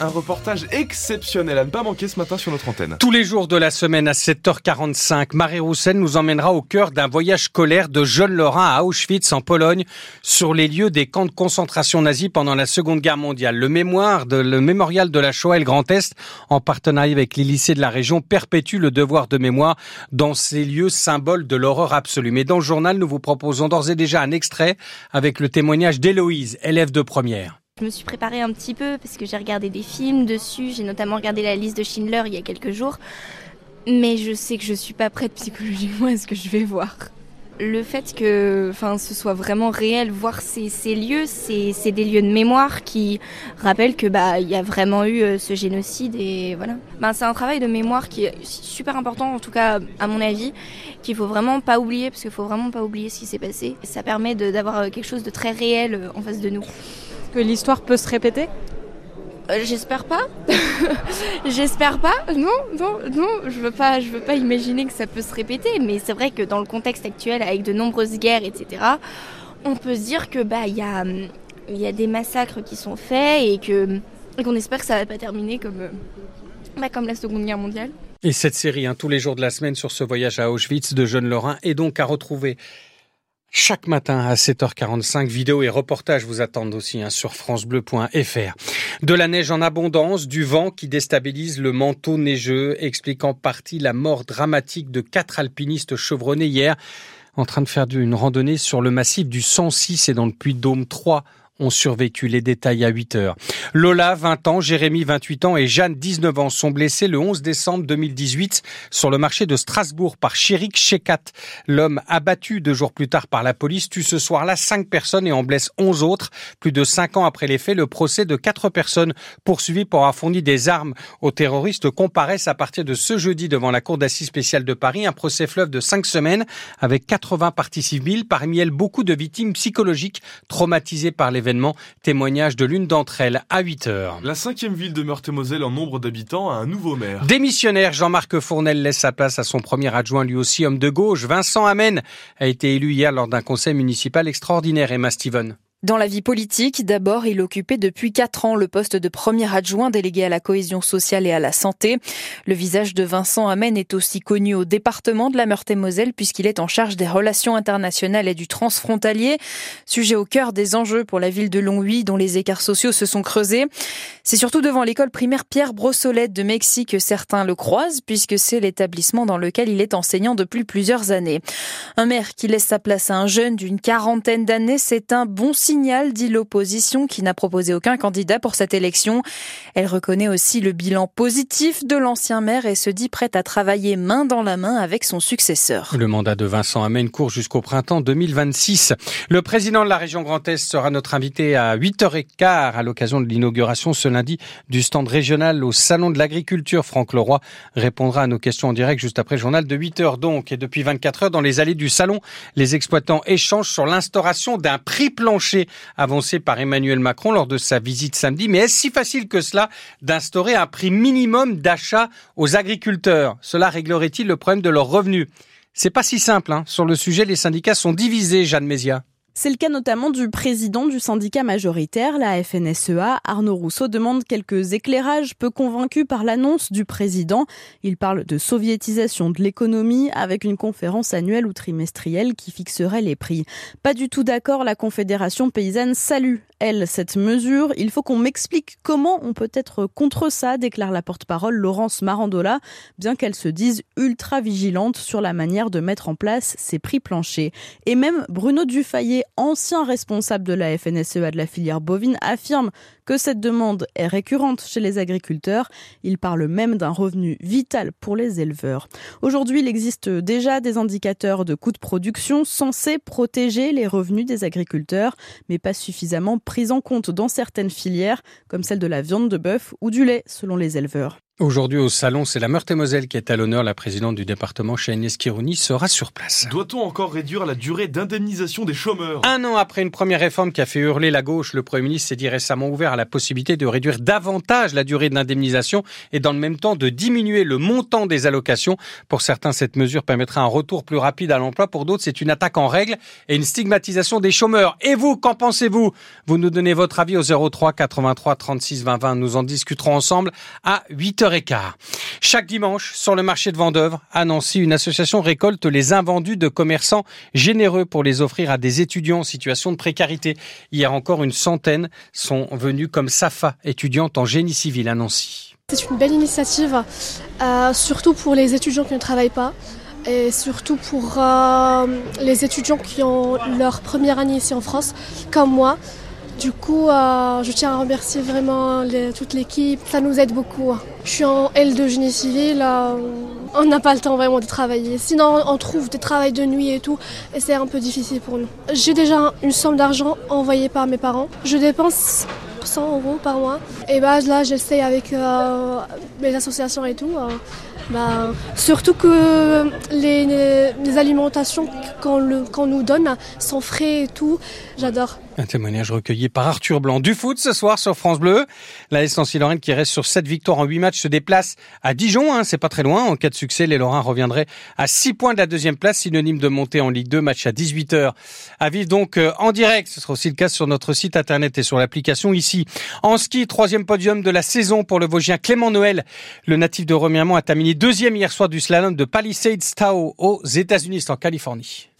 un reportage exceptionnel à ne pas manquer ce matin sur notre antenne. Tous les jours de la semaine à 7h45, Marie Roussel nous emmènera au cœur d'un voyage scolaire de jeunes Lorrains à Auschwitz en Pologne sur les lieux des camps de concentration nazis pendant la Seconde Guerre mondiale. Le mémoire de, le mémorial de la Shoah et le Grand Est, en partenariat avec les lycées de la région, perpétue le devoir de mémoire dans ces lieux symboles de l'horreur absolue. Mais dans le journal, nous vous proposons d'ores et déjà un extrait avec le témoignage d'Héloïse, élève de première. Je me suis préparée un petit peu parce que j'ai regardé des films dessus. J'ai notamment regardé la liste de Schindler il y a quelques jours. Mais je sais que je suis pas prête psychologiquement à ce que je vais voir. Le fait que enfin, ce soit vraiment réel, voir ces, ces lieux, c'est des lieux de mémoire qui rappellent que bah y a vraiment eu euh, ce génocide et voilà. Ben, c'est un travail de mémoire qui est super important, en tout cas à mon avis, qu'il faut vraiment pas oublier parce qu'il faut vraiment pas oublier ce qui s'est passé. Ça permet d'avoir euh, quelque chose de très réel euh, en face de nous que l'histoire peut se répéter euh, J'espère pas. J'espère pas. Non, non, non. Je veux pas. Je veux pas imaginer que ça peut se répéter. Mais c'est vrai que dans le contexte actuel, avec de nombreuses guerres, etc., on peut se dire que bah il y a il y a des massacres qui sont faits et que qu'on espère que ça va pas terminer comme bah, comme la Seconde Guerre mondiale. Et cette série, hein, tous les jours de la semaine sur ce voyage à Auschwitz de jeunes Lorrains, est donc à retrouver chaque matin à 7h45, vidéos et reportages vous attendent aussi hein, sur francebleu.fr. De la neige en abondance, du vent qui déstabilise le manteau neigeux, expliquant partie la mort dramatique de quatre alpinistes chevronnés hier en train de faire une randonnée sur le massif du 106 et dans le Puy-de-Dôme 3 ont survécu. Les détails à 8 heures. Lola, 20 ans, Jérémy, 28 ans et Jeanne, 19 ans, sont blessés le 11 décembre 2018 sur le marché de Strasbourg par Chirik Shekat. L'homme abattu deux jours plus tard par la police tue ce soir-là cinq personnes et en blesse 11 autres. Plus de cinq ans après les faits, le procès de quatre personnes poursuivies pour avoir fourni des armes aux terroristes comparaissent à partir de ce jeudi devant la Cour d'assises spéciale de Paris. Un procès fleuve de cinq semaines avec 80 parties civiles, parmi elles beaucoup de victimes psychologiques traumatisées par l'événement Témoignage de l'une d'entre elles à 8 heures. La cinquième ville de Meurthe-et-Moselle en nombre d'habitants a un nouveau maire. Démissionnaire, Jean-Marc Fournel laisse sa place à son premier adjoint, lui aussi homme de gauche. Vincent Amen a été élu hier lors d'un conseil municipal extraordinaire. Emma Steven. Dans la vie politique, d'abord, il occupait depuis quatre ans le poste de premier adjoint délégué à la cohésion sociale et à la santé. Le visage de Vincent Amen est aussi connu au département de la Meurthe-et-Moselle puisqu'il est en charge des relations internationales et du transfrontalier, sujet au cœur des enjeux pour la ville de Longwy dont les écarts sociaux se sont creusés. C'est surtout devant l'école primaire Pierre Brossolette de Mexique que certains le croisent puisque c'est l'établissement dans lequel il est enseignant depuis plusieurs années. Un maire qui laisse sa place à un jeune d'une quarantaine d'années, c'est un bon signal, dit l'opposition, qui n'a proposé aucun candidat pour cette élection. Elle reconnaît aussi le bilan positif de l'ancien maire et se dit prête à travailler main dans la main avec son successeur. Le mandat de Vincent Amen court jusqu'au printemps 2026. Le président de la région Grand Est sera notre invité à 8h15 à l'occasion de l'inauguration ce lundi du stand régional au Salon de l'Agriculture. Franck Leroy répondra à nos questions en direct juste après le journal de 8h donc. Et depuis 24 heures, dans les allées du Salon, les exploitants échangent sur l'instauration d'un prix plancher avancé par Emmanuel Macron lors de sa visite samedi. Mais est-ce si facile que cela d'instaurer un prix minimum d'achat aux agriculteurs? Cela réglerait-il le problème de leurs revenus? C'est pas si simple. Hein. Sur le sujet, les syndicats sont divisés, Jeanne Mézia. C'est le cas notamment du président du syndicat majoritaire, la FNSEA. Arnaud Rousseau demande quelques éclairages, peu convaincu par l'annonce du président. Il parle de soviétisation de l'économie avec une conférence annuelle ou trimestrielle qui fixerait les prix. Pas du tout d'accord, la Confédération paysanne salue elle, cette mesure. Il faut qu'on m'explique comment on peut être contre ça, déclare la porte-parole Laurence Marandola, bien qu'elle se dise ultra vigilante sur la manière de mettre en place ces prix planchers. Et même Bruno Dufayet, ancien responsable de la FNSEA de la filière bovine, affirme que cette demande est récurrente chez les agriculteurs. Il parle même d'un revenu vital pour les éleveurs. Aujourd'hui, il existe déjà des indicateurs de coûts de production censés protéger les revenus des agriculteurs, mais pas suffisamment pris en compte dans certaines filières, comme celle de la viande de bœuf ou du lait, selon les éleveurs. Aujourd'hui au salon, c'est la Meurthe-et-Moselle qui est à l'honneur. La présidente du département, Cheyenne Esquirouni, sera sur place. Doit-on encore réduire la durée d'indemnisation des chômeurs? Un an après une première réforme qui a fait hurler la gauche, le Premier ministre s'est dit récemment ouvert à la possibilité de réduire davantage la durée d'indemnisation et dans le même temps de diminuer le montant des allocations. Pour certains, cette mesure permettra un retour plus rapide à l'emploi. Pour d'autres, c'est une attaque en règle et une stigmatisation des chômeurs. Et vous, qu'en pensez-vous? Vous nous donnez votre avis au 03 83 36 20 20. Nous en discuterons ensemble à 8h. Chaque dimanche, sur le marché de Vendœuvre, à Nancy, une association récolte les invendus de commerçants généreux pour les offrir à des étudiants en situation de précarité. Hier encore, une centaine sont venus comme Safa, étudiante en génie civil à Nancy. C'est une belle initiative, euh, surtout pour les étudiants qui ne travaillent pas et surtout pour euh, les étudiants qui ont leur première année ici en France, comme moi, du coup, euh, je tiens à remercier vraiment toute l'équipe. Ça nous aide beaucoup. Je suis en L2 génie civil. Euh, on n'a pas le temps vraiment de travailler. Sinon, on trouve des travails de nuit et tout. Et c'est un peu difficile pour nous. J'ai déjà une somme d'argent envoyée par mes parents. Je dépense 100 euros par mois. Et bah, là, j'essaie avec euh, mes associations et tout. Bah, surtout que les, alimentations qu'on nous donne sont frais et tout, j'adore. Un témoignage recueilli par Arthur Blanc. Du foot ce soir sur France Bleu. La Essentiel Lorraine qui reste sur 7 victoires en 8 matchs se déplace à Dijon. Hein, c'est pas très loin. En cas de succès, les Lorrains reviendraient à 6 points de la deuxième place, synonyme de montée en Ligue 2. Match à 18h. À vivre donc euh, en direct. Ce sera aussi le cas sur notre site internet et sur l'application ici. En ski, troisième podium de la saison pour le Vosgien Clément Noël. Le natif de Remiremont a terminé deuxième hier soir du slalom de Palisades Tao aux États-Unis, en Californie.